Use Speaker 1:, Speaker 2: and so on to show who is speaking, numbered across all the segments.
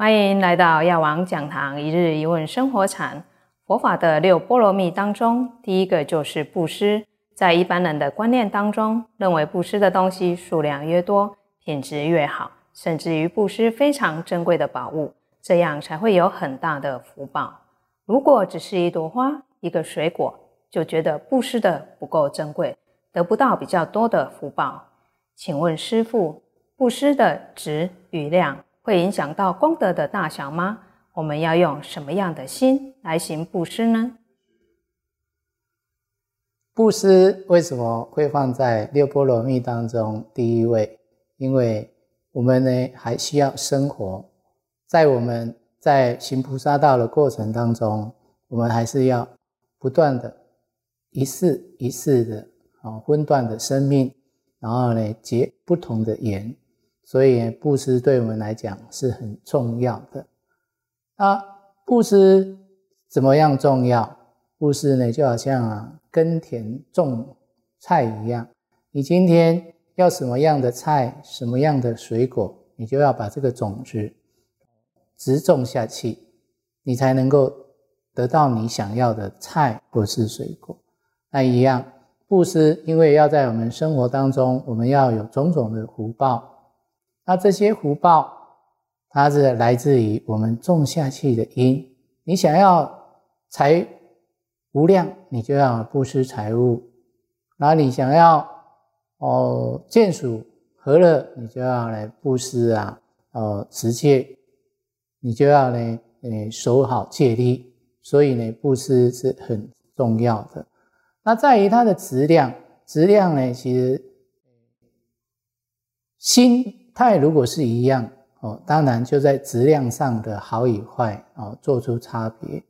Speaker 1: 欢迎来到药王讲堂一日一问生活禅。佛法的六波罗蜜当中，第一个就是布施。在一般人的观念当中，认为布施的东西数量越多，品质越好，甚至于布施非常珍贵的宝物，这样才会有很大的福报。如果只是一朵花、一个水果，就觉得布施的不够珍贵，得不到比较多的福报。请问师父，布施的值与量会影响到功德的大小吗？我们要用什么样的心来行布施呢？
Speaker 2: 布施为什么会放在六波罗蜜当中第一位？因为我们呢还需要生活，在我们在行菩萨道的过程当中，我们还是要不断的一世一世的啊分段的生命，然后呢结不同的缘，所以布施对我们来讲是很重要的。啊，布施怎么样重要？布施呢，就好像啊，耕田种菜一样。你今天要什么样的菜，什么样的水果，你就要把这个种子植种下去，你才能够得到你想要的菜或是水果。那一样，布施，因为要在我们生活当中，我们要有种种的福报。那这些福报。它是来自于我们种下去的因。你想要财无量，你就要布施财物；那你想要哦见属和乐，你就要来布施啊，呃持戒，你就要呢，呃守好戒律。所以呢，布施是很重要的。那在于它的质量，质量呢，其实心态如果是一样。哦，当然就在质量上的好与坏哦，做出差别。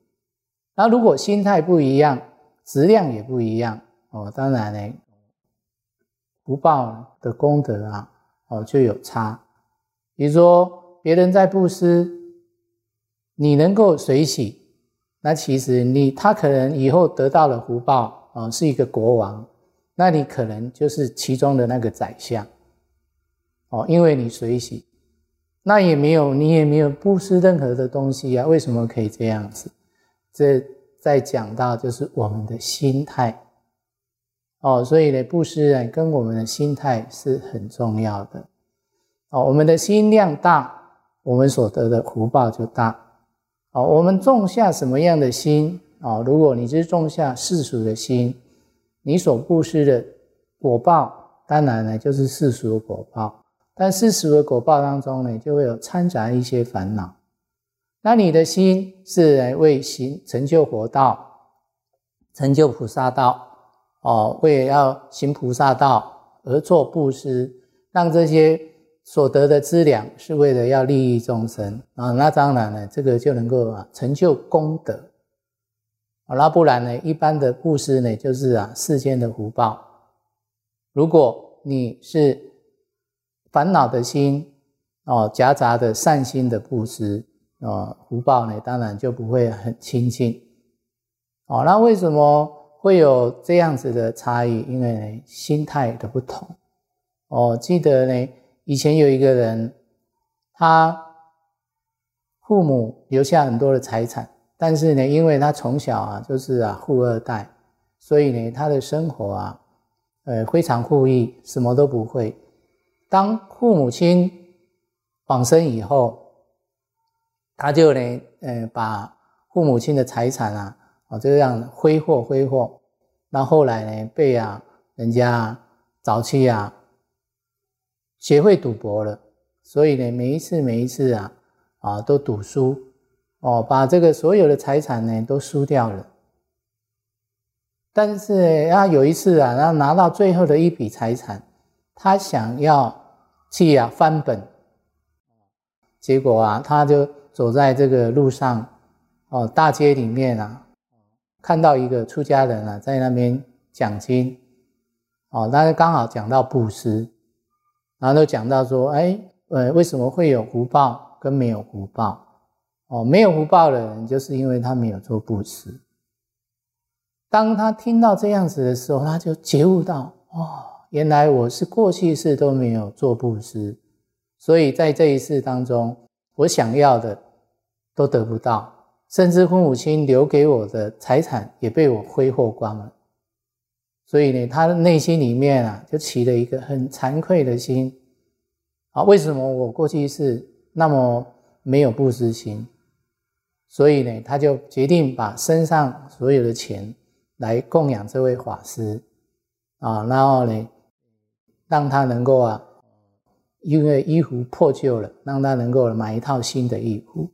Speaker 2: 那如果心态不一样，质量也不一样哦，当然呢，福报的功德啊，哦就有差。比如说别人在布施，你能够随喜，那其实你他可能以后得到了福报啊，是一个国王，那你可能就是其中的那个宰相哦，因为你随喜。那也没有，你也没有布施任何的东西呀？为什么可以这样子？这在讲到就是我们的心态哦，所以呢，布施呢跟我们的心态是很重要的哦。我们的心量大，我们所得的福报就大哦。我们种下什么样的心哦？如果你是种下世俗的心，你所布施的果报，当然呢就是世俗的果报。但世俗的果报当中呢，就会有掺杂一些烦恼。那你的心是来为行成就佛道、成就菩萨道哦，为要行菩萨道而做布施，让这些所得的资粮是为了要利益众生啊。那当然呢，这个就能够啊成就功德。那不然呢，一般的布施呢，就是啊世间的福报。如果你是烦恼的心哦，夹杂的善心的布施哦，福报呢，当然就不会很清净哦。那为什么会有这样子的差异？因为呢，心态的不同哦。记得呢，以前有一个人，他父母留下很多的财产，但是呢，因为他从小啊就是啊富二代，所以呢，他的生活啊，呃，非常富裕，什么都不会。当父母亲往生以后，他就呢，呃，把父母亲的财产啊，啊，就这样挥霍挥霍。那后来呢，被啊人家早期啊学会赌博了，所以呢，每一次每一次啊，啊都赌输，哦，把这个所有的财产呢都输掉了。但是啊，有一次啊，他拿到最后的一笔财产，他想要。去啊翻本，结果啊，他就走在这个路上，哦，大街里面啊，看到一个出家人啊，在那边讲经，哦，但是刚好讲到布施，然后就讲到说，哎，呃，为什么会有福报跟没有福报？哦，没有福报的人，就是因为他没有做布施。当他听到这样子的时候，他就觉悟到，哦。原来我是过去世都没有做布施，所以在这一世当中，我想要的都得不到，甚至父母亲留给我的财产也被我挥霍光了。所以呢，他的内心里面啊，就起了一个很惭愧的心啊。为什么我过去是那么没有布施心？所以呢，他就决定把身上所有的钱来供养这位法师啊，然后呢，让他能够啊，因为衣服破旧了，让他能够买一套新的衣服。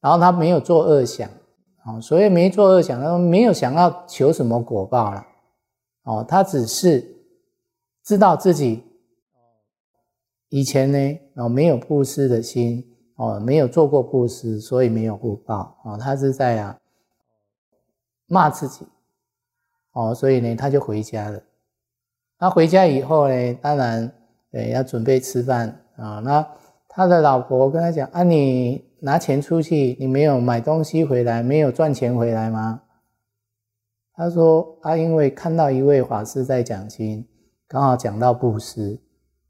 Speaker 2: 然后他没有做恶想啊，所以没做恶想，他没有想要求什么果报了。哦，他只是知道自己以前呢，哦，没有布施的心，哦，没有做过布施，所以没有福报。哦，他是在啊骂自己，哦，所以呢，他就回家了。他回家以后呢，当然，呃，要准备吃饭啊。那他的老婆跟他讲：“啊，你拿钱出去，你没有买东西回来，没有赚钱回来吗？”他说：“他因为看到一位法师在讲经，刚好讲到布施。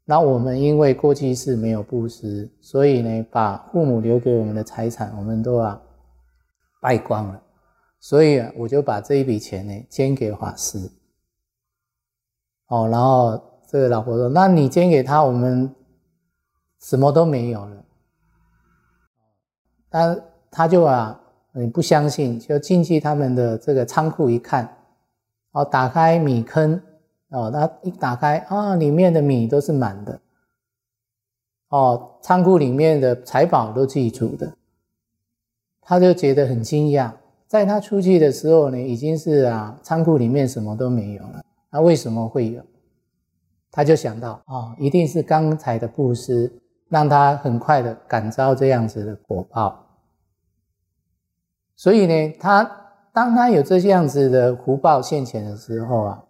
Speaker 2: 那我们因为过去是没有布施，所以呢，把父母留给我们的财产，我们都啊败光了。所以，我就把这一笔钱呢捐给法师。哦，然后这个老婆说：‘那你捐给他，我们什么都没有了。’他他就啊。”你不相信，就进去他们的这个仓库一看，哦，打开米坑，哦，他一打开啊，里面的米都是满的，哦，仓库里面的财宝都自己煮的，他就觉得很惊讶。在他出去的时候呢，已经是啊，仓库里面什么都没有了。那为什么会有？他就想到，哦，一定是刚才的布施，让他很快的感召这样子的果报。所以呢，他当他有这样子的福报现前的时候啊，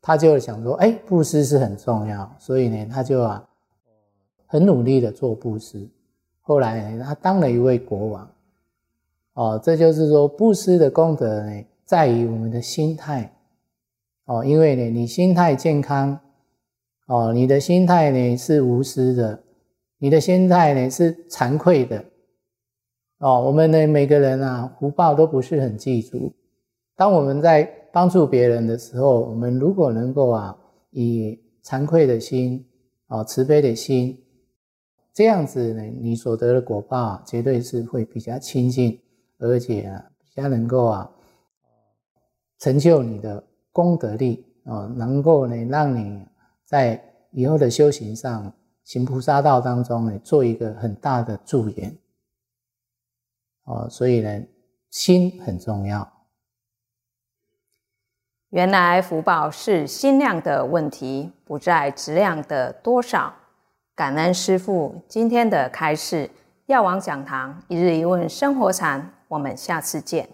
Speaker 2: 他就想说：“哎，布施是很重要。”所以呢，他就啊，很努力的做布施。后来呢，他当了一位国王。哦，这就是说，布施的功德呢，在于我们的心态。哦，因为呢，你心态健康，哦，你的心态呢是无私的，你的心态呢是惭愧的。哦，我们的每个人啊，福报都不是很记住。当我们在帮助别人的时候，我们如果能够啊，以惭愧的心，啊，慈悲的心，这样子呢，你所得的果报绝对是会比较亲近，而且啊，比较能够啊，成就你的功德力啊，能够呢，让你在以后的修行上，行菩萨道当中呢，做一个很大的助缘。哦，所以呢，心很重要。
Speaker 1: 原来福报是心量的问题，不在质量的多少。感恩师父今天的开示，药王讲堂一日一问生活禅，我们下次见。